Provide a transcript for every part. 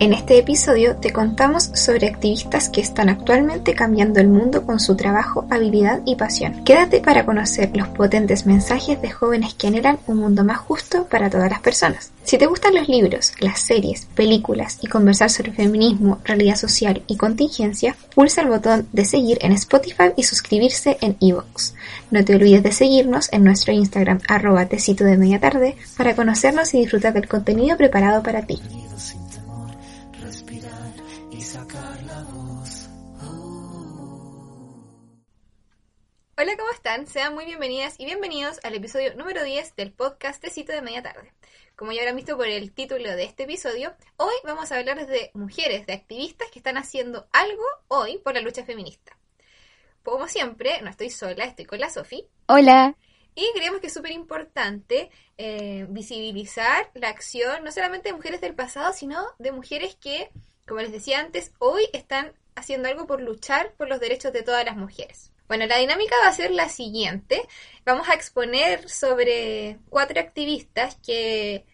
En este episodio te contamos sobre activistas que están actualmente cambiando el mundo con su trabajo, habilidad y pasión. Quédate para conocer los potentes mensajes de jóvenes que anhelan un mundo más justo para todas las personas. Si te gustan los libros, las series, películas y conversar sobre feminismo, realidad social y contingencia, pulsa el botón de seguir en Spotify y suscribirse en Evox. No te olvides de seguirnos en nuestro Instagram arroba tecito de media tarde para conocernos y disfrutar del contenido preparado para ti. Hola, ¿cómo están? Sean muy bienvenidas y bienvenidos al episodio número 10 del podcast Tecito de Media Tarde. Como ya habrán visto por el título de este episodio, hoy vamos a hablar de mujeres, de activistas que están haciendo algo hoy por la lucha feminista. Como siempre, no estoy sola, estoy con la Sofi. Hola. Y creemos que es súper importante eh, visibilizar la acción no solamente de mujeres del pasado, sino de mujeres que, como les decía antes, hoy están haciendo algo por luchar por los derechos de todas las mujeres. Bueno, la dinámica va a ser la siguiente. Vamos a exponer sobre cuatro activistas que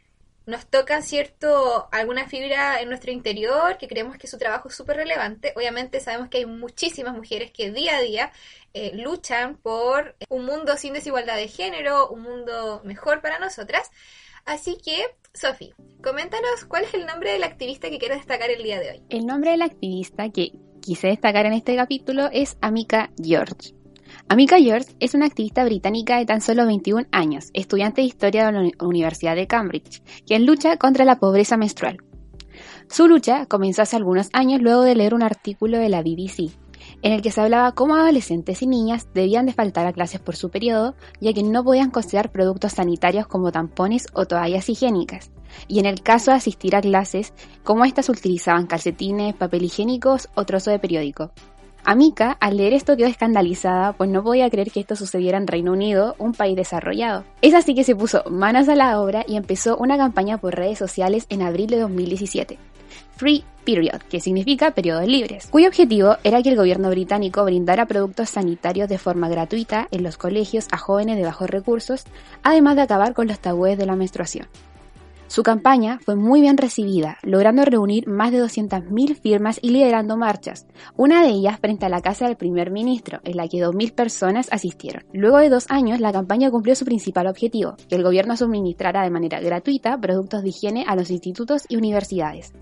nos tocan cierto alguna fibra en nuestro interior, que creemos que su trabajo es súper relevante. Obviamente sabemos que hay muchísimas mujeres que día a día eh, luchan por un mundo sin desigualdad de género, un mundo mejor para nosotras. Así que, Sofi, coméntanos cuál es el nombre del activista que quieres destacar el día de hoy. El nombre del activista que quise destacar en este capítulo es Amika George. Amika George es una activista británica de tan solo 21 años, estudiante de historia de la Universidad de Cambridge, quien lucha contra la pobreza menstrual. Su lucha comenzó hace algunos años luego de leer un artículo de la BBC, en el que se hablaba cómo adolescentes y niñas debían de faltar a clases por su periodo, ya que no podían costear productos sanitarios como tampones o toallas higiénicas, y en el caso de asistir a clases, cómo éstas utilizaban calcetines, papel higiénicos o trozo de periódico. Amika, al leer esto, quedó escandalizada, pues no podía creer que esto sucediera en Reino Unido, un país desarrollado. Es así que se puso manos a la obra y empezó una campaña por redes sociales en abril de 2017. Free Period, que significa periodos libres, cuyo objetivo era que el gobierno británico brindara productos sanitarios de forma gratuita en los colegios a jóvenes de bajos recursos, además de acabar con los tabúes de la menstruación. Su campaña fue muy bien recibida, logrando reunir más de 200.000 firmas y liderando marchas, una de ellas frente a la casa del primer ministro, en la que 2.000 personas asistieron. Luego de dos años, la campaña cumplió su principal objetivo, que el gobierno suministrara de manera gratuita productos de higiene a los institutos y universidades.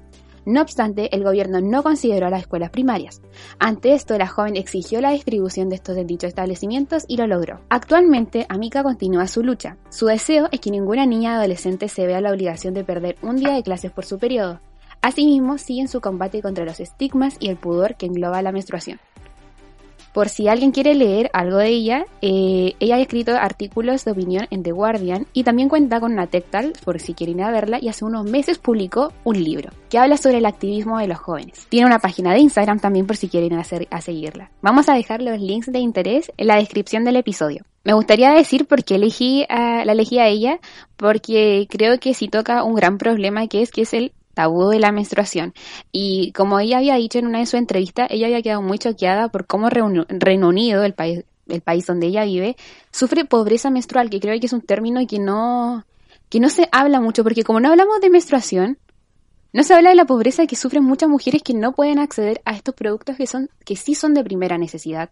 No obstante, el gobierno no consideró las escuelas primarias. Ante esto, la joven exigió la distribución de estos en dichos establecimientos y lo logró. Actualmente, Amika continúa su lucha. Su deseo es que ninguna niña adolescente se vea la obligación de perder un día de clases por su periodo. Asimismo, sigue en su combate contra los estigmas y el pudor que engloba la menstruación. Por si alguien quiere leer algo de ella, eh, ella ha escrito artículos de opinión en The Guardian y también cuenta con una TechTal por si quieren ir a verla y hace unos meses publicó un libro que habla sobre el activismo de los jóvenes. Tiene una página de Instagram también por si quieren hacer, a seguirla. Vamos a dejar los links de interés en la descripción del episodio. Me gustaría decir por qué elegí a, la elegí a ella, porque creo que sí toca un gran problema que es que es el tabú de la menstruación. Y como ella había dicho en una de sus entrevistas, ella había quedado muy choqueada por cómo Reino Unido, el país, el país donde ella vive, sufre pobreza menstrual, que creo que es un término que no, que no se habla mucho, porque como no hablamos de menstruación, no se habla de la pobreza que sufren muchas mujeres que no pueden acceder a estos productos que son, que sí son de primera necesidad.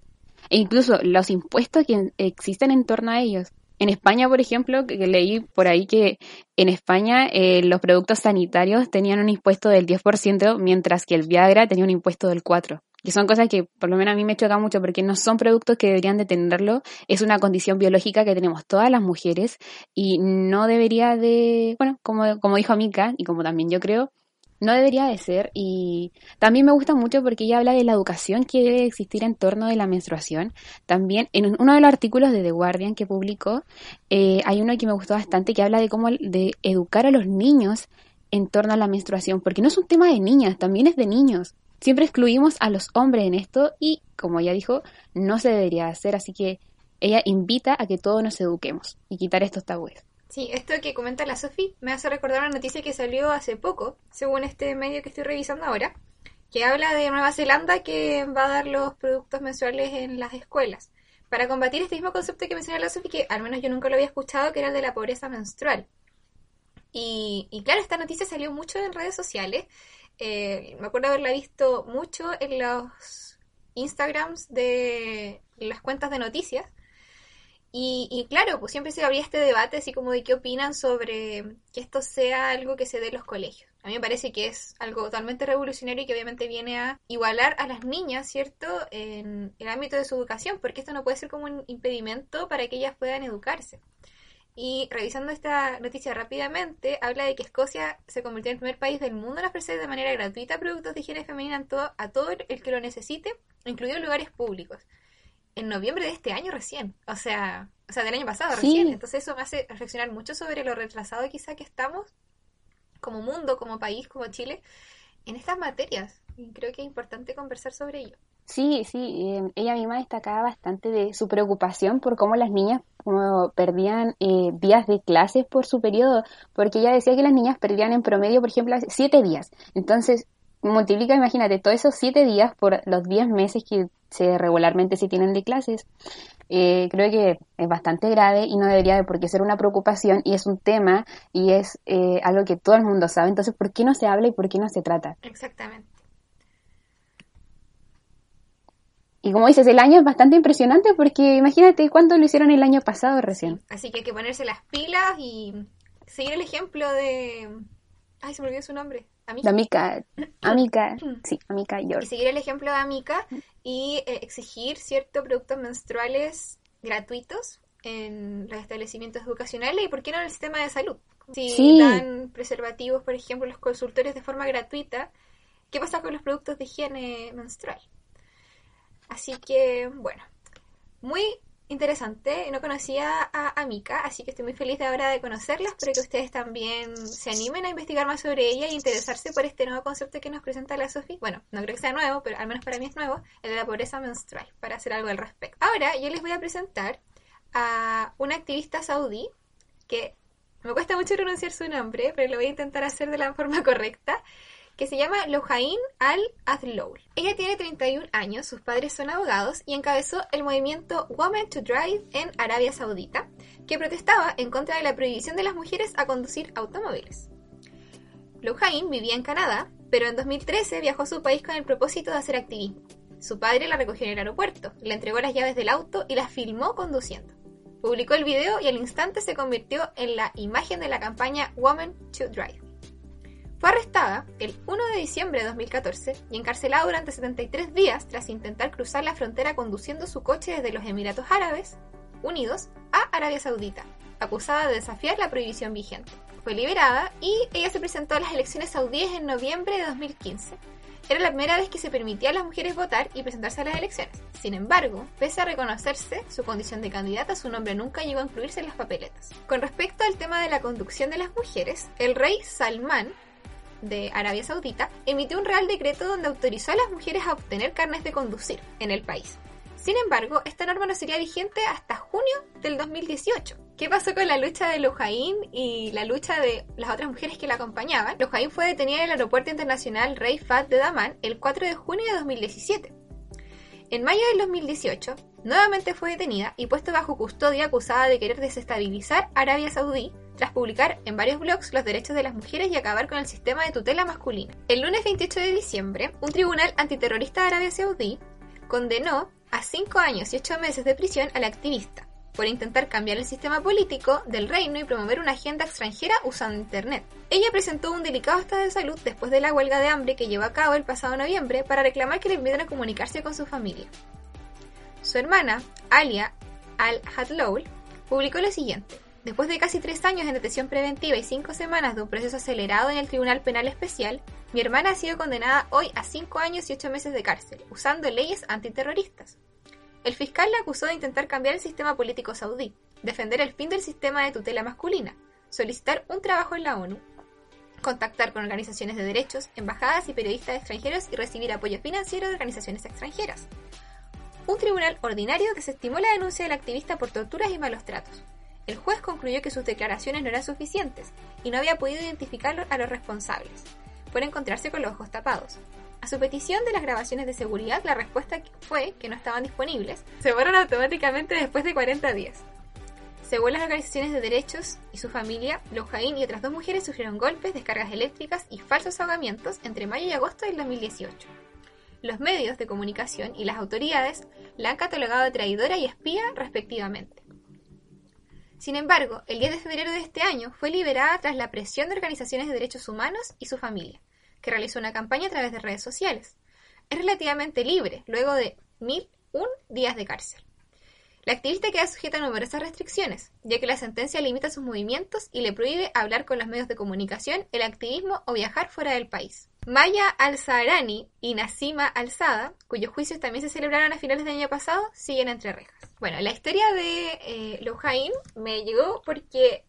E incluso los impuestos que existen en torno a ellos. En España, por ejemplo, que leí por ahí que en España eh, los productos sanitarios tenían un impuesto del 10%, mientras que el Viagra tenía un impuesto del 4%. Que son cosas que por lo menos a mí me chocan mucho porque no son productos que deberían de tenerlo. Es una condición biológica que tenemos todas las mujeres y no debería de, bueno, como, como dijo Mika y como también yo creo, no debería de ser y también me gusta mucho porque ella habla de la educación que debe existir en torno de la menstruación. También en uno de los artículos de The Guardian que publicó eh, hay uno que me gustó bastante que habla de cómo de educar a los niños en torno a la menstruación, porque no es un tema de niñas, también es de niños. Siempre excluimos a los hombres en esto y, como ella dijo, no se debería hacer, así que ella invita a que todos nos eduquemos y quitar estos tabúes. Sí, esto que comenta la Sofi me hace recordar una noticia que salió hace poco, según este medio que estoy revisando ahora, que habla de Nueva Zelanda que va a dar los productos mensuales en las escuelas para combatir este mismo concepto que menciona la Sofi, que al menos yo nunca lo había escuchado, que era el de la pobreza menstrual. Y, y claro, esta noticia salió mucho en redes sociales eh, me acuerdo haberla visto mucho en los Instagrams de las cuentas de noticias. Y, claro, pues siempre se habría este debate así como de qué opinan sobre que esto sea algo que se dé en los colegios. A mí me parece que es algo totalmente revolucionario y que obviamente viene a igualar a las niñas, ¿cierto?, en el ámbito de su educación, porque esto no puede ser como un impedimento para que ellas puedan educarse. Y revisando esta noticia rápidamente, habla de que Escocia se convirtió en el primer país del mundo en ofrecer de manera gratuita productos de higiene femenina a todo, el que lo necesite, incluidos lugares públicos. En noviembre de este año recién, o sea, o sea, del año pasado recién. Entonces eso me hace reflexionar mucho sobre lo retrasado quizá que estamos como mundo, como país, como Chile, en estas materias. Y creo que es importante conversar sobre ello. Sí, sí, eh, ella misma destacaba bastante de su preocupación por cómo las niñas como perdían eh, días de clases por su periodo, porque ella decía que las niñas perdían en promedio, por ejemplo, siete días. Entonces, multiplica, imagínate, todos esos siete días por los diez meses que se regularmente se tienen de clases. Eh, creo que es bastante grave y no debería de por qué ser una preocupación y es un tema y es algo que todo el mundo sabe. Entonces, ¿por qué no se habla y por qué no se trata? Exactamente. Y como dices, el año es bastante impresionante porque imagínate cuánto lo hicieron el año pasado recién. Así que hay que ponerse las pilas y seguir el ejemplo de... Ay, se me olvidó su nombre. Amica. Amica, Amica, sí, Amica York. Y seguir el ejemplo de Amica y eh, exigir ciertos productos menstruales gratuitos en los establecimientos educacionales y por qué no en el sistema de salud. Si dan preservativos, por ejemplo, los consultores de forma gratuita, ¿qué pasa con los productos de higiene menstrual? Así que, bueno, muy interesante. No conocía a, Amika, así que estoy muy feliz de ahora de conocerla. Espero que ustedes también se animen a investigar más sobre ella e interesarse por este nuevo concepto que nos presenta la Sofi. Bueno, no creo que sea nuevo, pero al menos para mí es nuevo, el de la pobreza menstrual, para hacer algo al respecto. Ahora yo les voy a presentar a una activista saudí que me cuesta mucho pronunciar su nombre, pero lo voy a intentar hacer de la forma correcta que se llama Lojain Al-Adloul. Ella tiene 31 años, sus padres son abogados y encabezó el movimiento Women to Drive en Arabia Saudita, que protestaba en contra de la prohibición de las mujeres a conducir automóviles. Lojain vivía en Canadá, pero en 2013 viajó a su país con el propósito de hacer activismo. Su padre la recogió en el aeropuerto, le entregó las llaves del auto y la filmó conduciendo. Publicó el video y al instante se convirtió en la imagen de la campaña Women to Drive. Fue arrestada el 1 de diciembre de 2014 y encarcelada durante 73 días tras intentar cruzar la frontera conduciendo su coche desde los Emiratos Árabes Unidos a Arabia Saudita, acusada de desafiar la prohibición vigente. Fue liberada y ella se presentó a las elecciones saudíes en noviembre de 2015. Era la primera vez que se permitía a las mujeres votar y presentarse a las elecciones. Sin embargo, pese a reconocerse su condición de candidata, su nombre nunca llegó a incluirse en las papeletas. Con respecto al tema de la conducción de las mujeres, el rey Salman de Arabia Saudita emitió un real decreto donde autorizó a las mujeres a obtener carnes de conducir en el país. Sin embargo, esta norma no sería vigente hasta junio del 2018. ¿Qué pasó con la lucha de Lojaín y la lucha de las otras mujeres que la acompañaban? Lojaín fue detenida en el aeropuerto internacional Rey Fahd de Damán el 4 de junio de 2017. En mayo del 2018, nuevamente fue detenida y puesta bajo custodia acusada de querer desestabilizar Arabia Saudí tras publicar en varios blogs los derechos de las mujeres y acabar con el sistema de tutela masculina. El lunes 28 de diciembre, un tribunal antiterrorista de Arabia Saudí condenó a 5 años y 8 meses de prisión al activista por intentar cambiar el sistema político del reino y promover una agenda extranjera usando Internet. Ella presentó un delicado estado de salud después de la huelga de hambre que llevó a cabo el pasado noviembre para reclamar que le impidieran a comunicarse con su familia. Su hermana, Alia Al-Hadloul, publicó lo siguiente. Después de casi tres años en detención preventiva y cinco semanas de un proceso acelerado en el Tribunal Penal Especial, mi hermana ha sido condenada hoy a cinco años y ocho meses de cárcel, usando leyes antiterroristas. El fiscal la acusó de intentar cambiar el sistema político saudí, defender el fin del sistema de tutela masculina, solicitar un trabajo en la ONU, contactar con organizaciones de derechos, embajadas y periodistas extranjeros y recibir apoyo financiero de organizaciones extranjeras. Un tribunal ordinario desestimó la denuncia del activista por torturas y malos tratos. El juez concluyó que sus declaraciones no eran suficientes y no había podido identificar a los responsables, por encontrarse con los ojos tapados. A su petición de las grabaciones de seguridad, la respuesta fue que no estaban disponibles. Se borran automáticamente después de 40 días. Según las organizaciones de derechos y su familia, Lojain y otras dos mujeres sufrieron golpes, descargas eléctricas y falsos ahogamientos entre mayo y agosto del 2018. Los medios de comunicación y las autoridades la han catalogado de traidora y espía respectivamente. Sin embargo, el 10 de febrero de este año fue liberada tras la presión de organizaciones de derechos humanos y su familia, que realizó una campaña a través de redes sociales. Es relativamente libre, luego de 1001 días de cárcel. La activista queda sujeta a numerosas restricciones, ya que la sentencia limita sus movimientos y le prohíbe hablar con los medios de comunicación, el activismo o viajar fuera del país. Maya Al-Zahrani y Nasima Al-Sada, cuyos juicios también se celebraron a finales del año pasado, siguen entre rejas. Bueno, la historia de eh, me llegó porque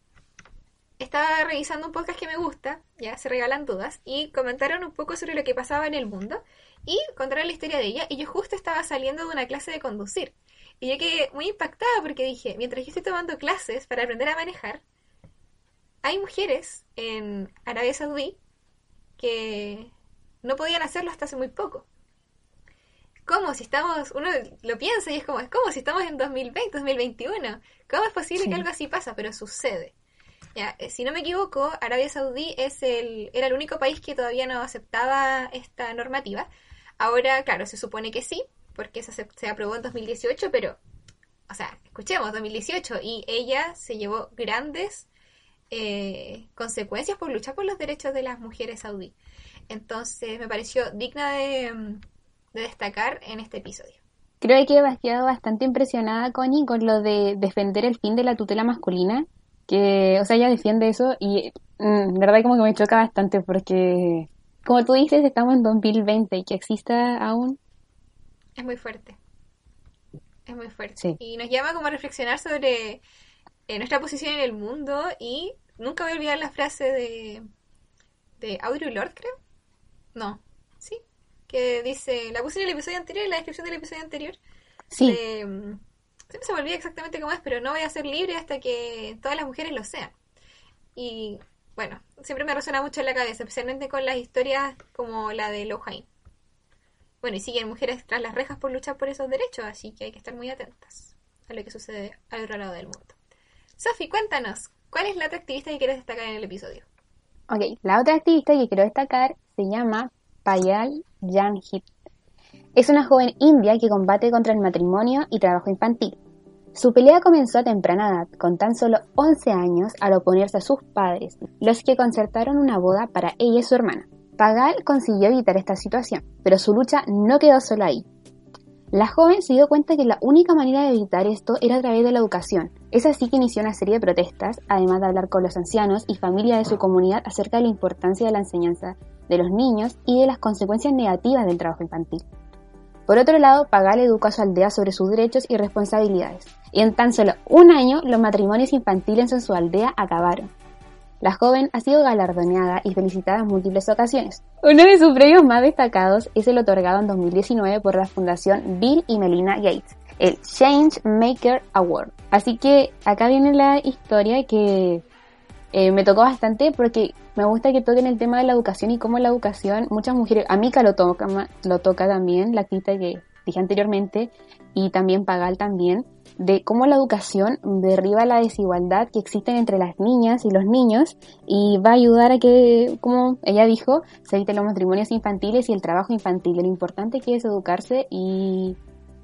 estaba revisando un podcast que me gusta, ya se regalan dudas, y comentaron un poco sobre lo que pasaba en el mundo y contaron la historia de ella, y yo justo estaba saliendo de una clase de conducir. Y yo quedé muy impactada porque dije, mientras yo estoy tomando clases para aprender a manejar, hay mujeres en Arabia Saudí que no podían hacerlo hasta hace muy poco. ¿Cómo si estamos, uno lo piensa y es como, es como si estamos en 2020, 2021? ¿Cómo es posible que algo así pasa? Pero sucede. Eh, si no me equivoco, Arabia Saudí es el, era el único país que todavía no aceptaba esta normativa. Ahora, claro, se supone que sí, porque se, aprobó en 2018, pero, o sea, escuchemos, 2018, y ella se llevó grandes eh, consecuencias por luchar por los derechos de las mujeres saudí. Entonces me pareció digna de, destacar en este episodio. Creo que he quedado bastante impresionada, Connie, con lo de defender el fin de la tutela masculina, que, o sea, ella defiende eso y, mm, verdad, como que me choca bastante porque, como tú dices, estamos en 2020 y que exista aún es muy fuerte. Es muy fuerte. Y nos llama como a reflexionar sobre eh, nuestra posición en el mundo y nunca voy a olvidar la frase de, de Audre Lorde, creo. No, sí. Que dice, la puse en el episodio anterior, en la descripción del episodio anterior. Sí. Mm, siempre se me olvida exactamente cómo es, pero no voy a ser libre hasta que todas las mujeres lo sean. Y bueno, siempre me resuena mucho en la cabeza, especialmente con las historias como la de Lohain. Bueno, y siguen mujeres tras las rejas por luchar por esos derechos, así que hay que estar muy atentas a lo que sucede al otro lado del mundo. Sofi, cuéntanos, ¿cuál es la otra activista que quieres destacar en el episodio? Ok, la otra activista que quiero destacar se llama Payal Janhit. Es una joven india que combate contra el matrimonio y trabajo infantil. Su pelea comenzó a temprana edad, con tan solo 11 años, al oponerse a sus padres, los que concertaron una boda para ella y su hermana. Pagal consiguió evitar esta situación, pero su lucha no quedó solo ahí. La joven se dio cuenta que la única manera de evitar esto era a través de la educación. Es así que inició una serie de protestas, además de hablar con los ancianos y familia de su comunidad acerca de la importancia de la enseñanza de los niños y de las consecuencias negativas del trabajo infantil. Por otro lado, Pagal educó a su aldea sobre sus derechos y responsabilidades, y en tan solo un año los matrimonios infantiles en su aldea acabaron. La joven ha sido galardoneada y felicitada en múltiples ocasiones. Uno de sus premios más destacados es el otorgado en 2019 por la Fundación Bill y Melina Gates, el Change Maker Award. Así que acá viene la historia que eh, me tocó bastante porque me gusta que toquen el tema de la educación y cómo la educación, muchas mujeres, Amica lo toca, lo toca también, la activista que dije anteriormente, y también Pagal también, de cómo la educación derriba la desigualdad que existe entre las niñas y los niños y va a ayudar a que, como ella dijo, se eviten los matrimonios infantiles y el trabajo infantil. Lo importante que es educarse y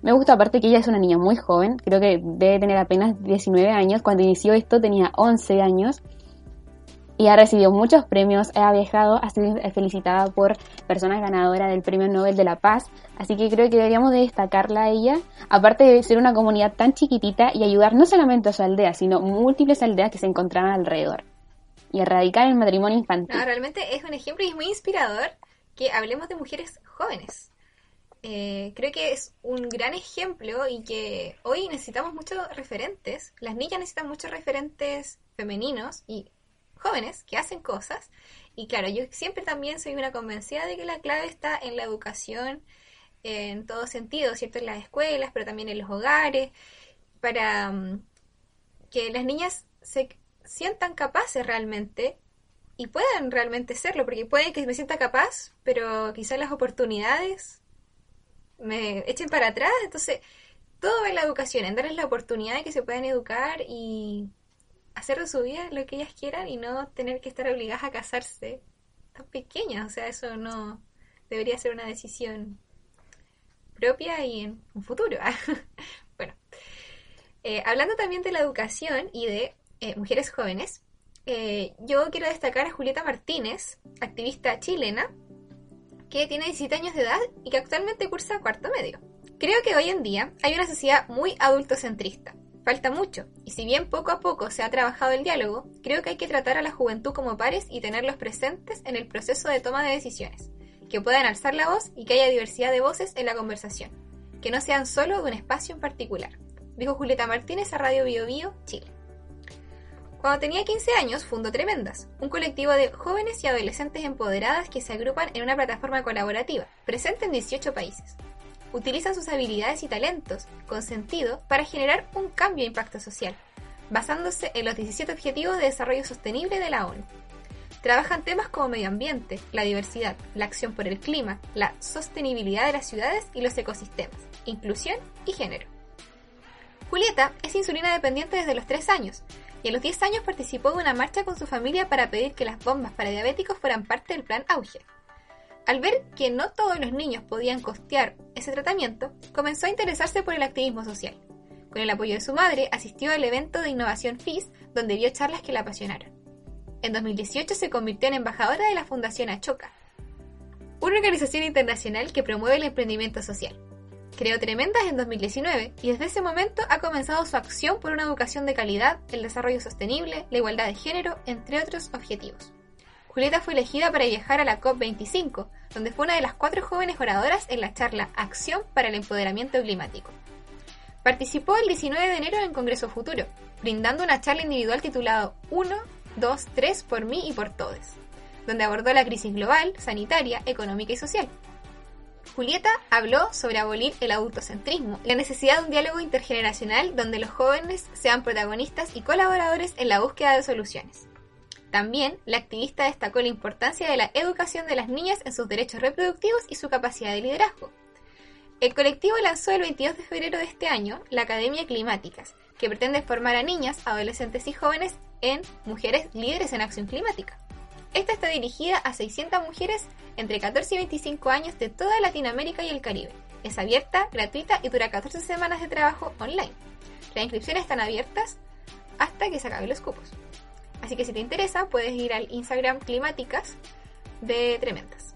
me gusta aparte que ella es una niña muy joven, creo que debe tener apenas 19 años, cuando inició esto tenía 11 años y ha recibido muchos premios, ha viajado, ha sido felicitada por personas ganadoras del Premio Nobel de la Paz, así que creo que deberíamos de destacarla a ella, aparte de ser una comunidad tan chiquitita y ayudar no solamente a su aldea, sino múltiples aldeas que se encontraban alrededor y erradicar el matrimonio infantil. realmente es un ejemplo y es muy inspirador que hablemos de mujeres jóvenes. Eh, creo que es un gran ejemplo y que hoy necesitamos muchos referentes. Las niñas necesitan muchos referentes femeninos y jóvenes que hacen cosas. Y claro, yo siempre también soy una convencida de que la clave está en la educación en todo sentido, ¿cierto? En las escuelas, pero también en los hogares, para mm, que las niñas se sientan capaces realmente y puedan realmente serlo, porque puede que me sienta capaz, pero quizás las oportunidades me echen para atrás, entonces todo va en la educación, en darles la oportunidad de que se puedan educar y hacer de su vida lo que ellas quieran y no tener que estar obligadas a casarse tan pequeñas. O sea, eso no debería ser una decisión propia y en un futuro. bueno, eh, hablando también de la educación y de eh, mujeres jóvenes, eh, yo quiero destacar a Julieta Martínez, activista chilena, que tiene 17 años de edad y que actualmente cursa cuarto medio. Creo que hoy en día hay una sociedad muy adultocentrista. Falta mucho, y si bien poco a poco se ha trabajado el diálogo, creo que hay que tratar a la juventud como pares y tenerlos presentes en el proceso de toma de decisiones, que puedan alzar la voz y que haya diversidad de voces en la conversación, que no sean solo de un espacio en particular, dijo Julieta Martínez a Radio Bio, Bio Chile. Cuando tenía 15 años fundó Tremendas, un colectivo de jóvenes y adolescentes empoderadas que se agrupan en una plataforma colaborativa, presente en 18 países. Utilizan sus habilidades y talentos con sentido para generar un cambio de impacto social, basándose en los 17 Objetivos de Desarrollo Sostenible de la ONU. Trabajan temas como medio ambiente, la diversidad, la acción por el clima, la sostenibilidad de las ciudades y los ecosistemas, inclusión y género. Julieta es insulina dependiente desde los 3 años y a los 10 años participó de una marcha con su familia para pedir que las bombas para diabéticos fueran parte del plan Auge. Al ver que no todos los niños podían costear ese tratamiento, comenzó a interesarse por el activismo social. Con el apoyo de su madre, asistió al evento de innovación FIS, donde vio charlas que la apasionaron. En 2018 se convirtió en embajadora de la Fundación Achoca, una organización internacional que promueve el emprendimiento social. Creó Tremendas en 2019 y desde ese momento ha comenzado su acción por una educación de calidad, el desarrollo sostenible, la igualdad de género, entre otros objetivos. Julieta fue elegida para viajar a la COP25, donde fue una de las cuatro jóvenes oradoras en la charla Acción para el Empoderamiento Climático. Participó el 19 de enero en Congreso Futuro, brindando una charla individual titulada 1, 2, 3 por mí y por todos, donde abordó la crisis global, sanitaria, económica y social. Julieta habló sobre abolir el adultocentrismo y la necesidad de un diálogo intergeneracional donde los jóvenes sean protagonistas y colaboradores en la búsqueda de soluciones. También, la activista destacó la importancia de la educación de las niñas en sus derechos reproductivos y su capacidad de liderazgo. El colectivo lanzó el 22 de febrero de este año la Academia Climáticas, que pretende formar a niñas, adolescentes y jóvenes en mujeres líderes en acción climática. Esta está dirigida a 600 mujeres entre 14 y 25 años de toda Latinoamérica y el Caribe. Es abierta, gratuita y dura 14 semanas de trabajo online. Las inscripciones están abiertas hasta que se acaben los cupos. Así que si te interesa, puedes ir al Instagram Climáticas de Tremendas.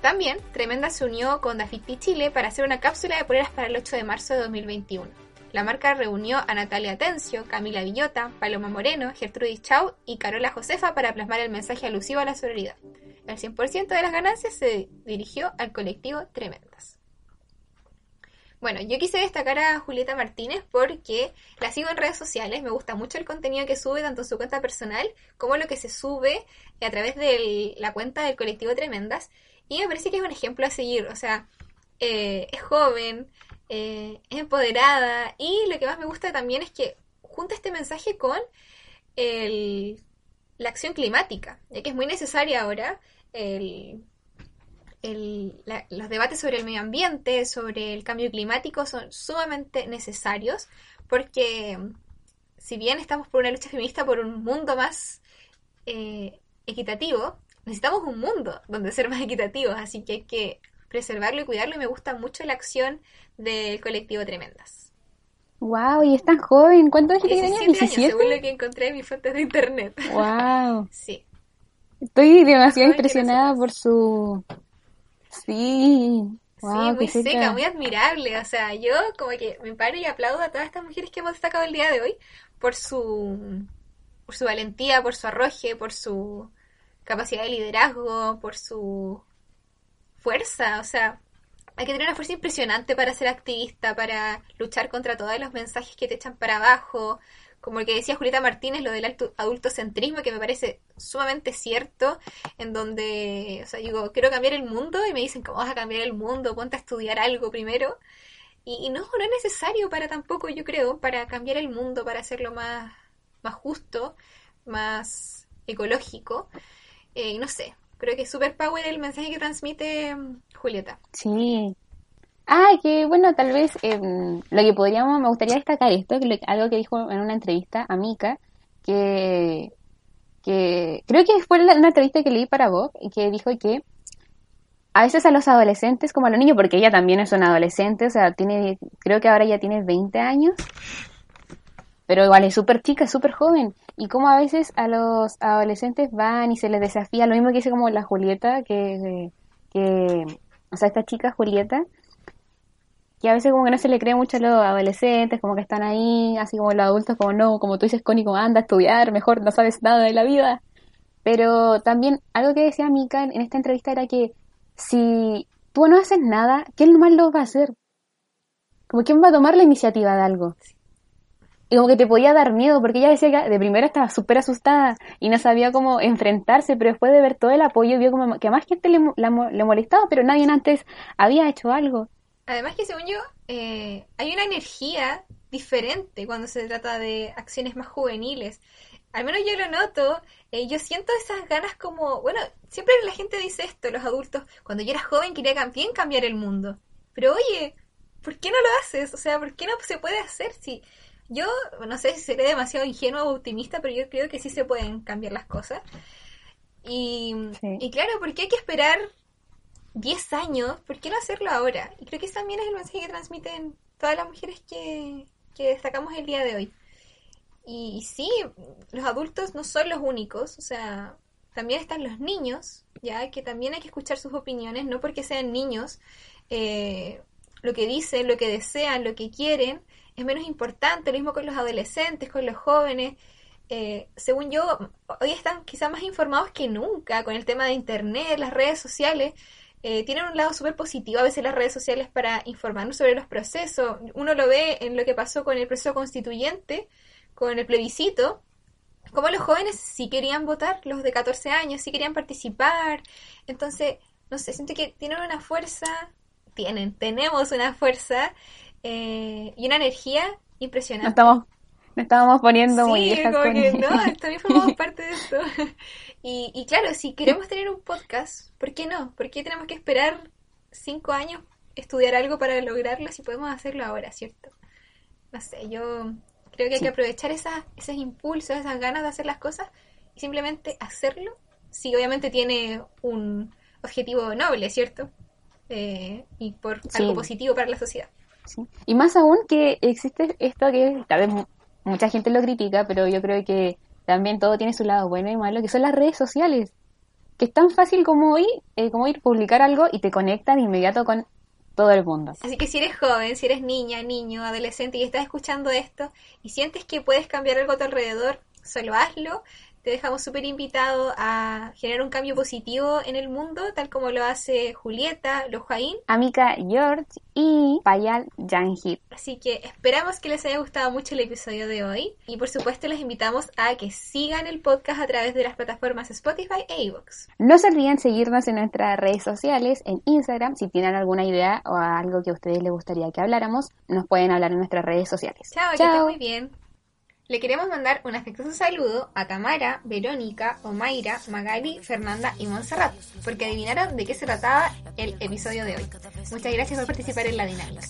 También, Tremendas se unió con Dafiti Chile para hacer una cápsula de poleras para el 8 de marzo de 2021. La marca reunió a Natalia Atencio, Camila Villota, Paloma Moreno, Gertrudis Chau y Carola Josefa para plasmar el mensaje alusivo a la sororidad. El 100% de las ganancias se dirigió al colectivo Tremendas. Bueno, yo quise destacar a Julieta Martínez porque la sigo en redes sociales, me gusta mucho el contenido que sube, tanto en su cuenta personal como lo que se sube a través de la cuenta del colectivo Tremendas, y me parece que es un ejemplo a seguir, o sea, eh, es joven, eh, es empoderada y lo que más me gusta también es que junta este mensaje con la acción climática, ya que es muy necesaria ahora los debates sobre el medio ambiente, sobre el cambio climático son sumamente necesarios porque si bien estamos por una lucha feminista por un mundo más eh, equitativo, necesitamos un mundo donde ser más equitativos, así que hay que preservarlo y cuidarlo y me gusta mucho la acción del colectivo Tremendas. Wow, y es tan joven. ¿Cuántos años tiene? 17 años, según lo que encontré en mis fuentes de internet. Wow. sí. Estoy demasiado impresionada por su... Sí. Wow, sí, muy seca, muy admirable. O sea, yo como que me paro y aplaudo a todas estas mujeres que hemos destacado el día de hoy por su, por su valentía, por su arroje, por su capacidad de liderazgo, por su fuerza, o sea, hay que tener una fuerza impresionante para ser activista, para luchar contra todos los mensajes que te echan para abajo, como el que decía Julieta Martínez, lo del adultocentrismo, que me parece sumamente cierto, en donde, o sea, digo, quiero cambiar el mundo y me dicen, ¿cómo vas a cambiar el mundo? Ponte a estudiar algo primero. Y, no, no es necesario para tampoco, yo creo, para cambiar el mundo, para hacerlo más, más justo, más ecológico. Eh, no sé, Creo que es super power el mensaje que transmite mm, Julieta. Sí. Ah, que bueno, tal vez em, lo que podríamos, me gustaría destacar esto, que algo que dijo en una entrevista a Mika, que, que creo que fue una entrevista que leí para vos, que dijo que a veces a los adolescentes como a los niños, porque ella también es una adolescente, o sea, tiene, creo que ahora ya tiene 20 años, pero igual es súper chica, súper joven, y como a veces a los adolescentes van y se les desafía, lo mismo que dice como la Julieta, que, que o sea, esta chica Julieta, que a veces como que no se le cree mucho a los adolescentes, como que están ahí, así como los adultos, como no, como tú dices, Connie, como anda a estudiar, mejor no sabes nada de la vida. Pero también algo que decía Mika en, esta entrevista era que si tú no haces nada, ¿quién más lo va a hacer? Como quién va a tomar la iniciativa de algo. Y como que te podía dar miedo, porque ella decía que de primera estaba súper asustada y no sabía cómo enfrentarse, pero después de ver todo el apoyo vio como que a más gente le, le molestaba, pero nadie antes había hecho algo. Además que según yo, eh, hay una energía diferente cuando se trata de acciones más juveniles. Al menos yo lo noto, eh, yo siento esas ganas como, bueno, siempre la gente dice esto, los adultos, cuando yo era joven quería también cambiar el mundo. Pero oye, ¿por qué no lo haces? O sea, ¿por qué no se puede hacer? Si yo, no sé si seré demasiado ingenuo o optimista, pero yo creo que sí se pueden cambiar las cosas. Y, y claro, ¿por qué hay que esperar 10 años, ¿por qué no hacerlo ahora? Y creo que también es el mensaje que transmiten todas las mujeres que, destacamos el día de hoy. Y, sí, los adultos no son los únicos, o sea, también están los niños, ya que también hay que escuchar sus opiniones, no porque sean niños, eh, lo que dicen, lo que desean, lo que quieren, es menos importante, lo mismo con los adolescentes, con los jóvenes. Eh, según yo, hoy están quizá más informados que nunca con el tema de Internet, las redes sociales. Eh, tienen un lado súper positivo a veces las redes sociales para informarnos sobre los procesos. Uno lo ve en lo que pasó con el proceso constituyente, con el plebiscito, como los jóvenes sí querían votar, los de 14 años sí querían participar. Entonces, no sé, siento que tienen una fuerza, tienen, tenemos una fuerza eh, y una energía impresionante. estamos, nos estábamos poniendo muy viejas como que no, también formamos parte de esto. Y, y claro, si queremos tener un podcast, ¿por qué no? ¿Por qué tenemos que esperar cinco años estudiar algo para lograrlo si podemos hacerlo ahora, ¿cierto? No sé, yo creo que hay que aprovechar esas, esos impulsos, esas ganas de hacer las cosas y simplemente hacerlo. Si obviamente tiene un objetivo noble, ¿cierto? Eh, y por algo positivo para la sociedad. Y más aún que existe esto que tal vez mucha gente lo critica, pero yo creo que también todo tiene su lado bueno y malo, que son las redes sociales, que es tan fácil como hoy, eh, como ir publicar algo y te conectan de inmediato con todo el mundo. Así que si eres joven, si eres niña, niño, adolescente y estás escuchando esto y sientes que puedes cambiar algo a tu alrededor, solo hazlo te dejamos súper invitado a generar un cambio positivo en el mundo, tal como lo hace Julieta, Lojaín, Amika George y Payal Janhit. Así que esperamos que les haya gustado mucho el episodio de hoy y por supuesto les invitamos a que sigan el podcast a través de las plataformas Spotify e iVoox. No se olviden seguirnos en nuestras redes sociales, en Instagram, si tienen alguna idea o algo que a ustedes les gustaría que habláramos, nos pueden hablar en nuestras redes sociales. Chao, Chao. que estén muy bien. Le queremos mandar un afectuoso saludo a Tamara, Verónica, Omaira, Magali, Fernanda y Montserrat, porque adivinaron de qué se trataba el episodio de hoy. Muchas gracias por participar en la dinámica.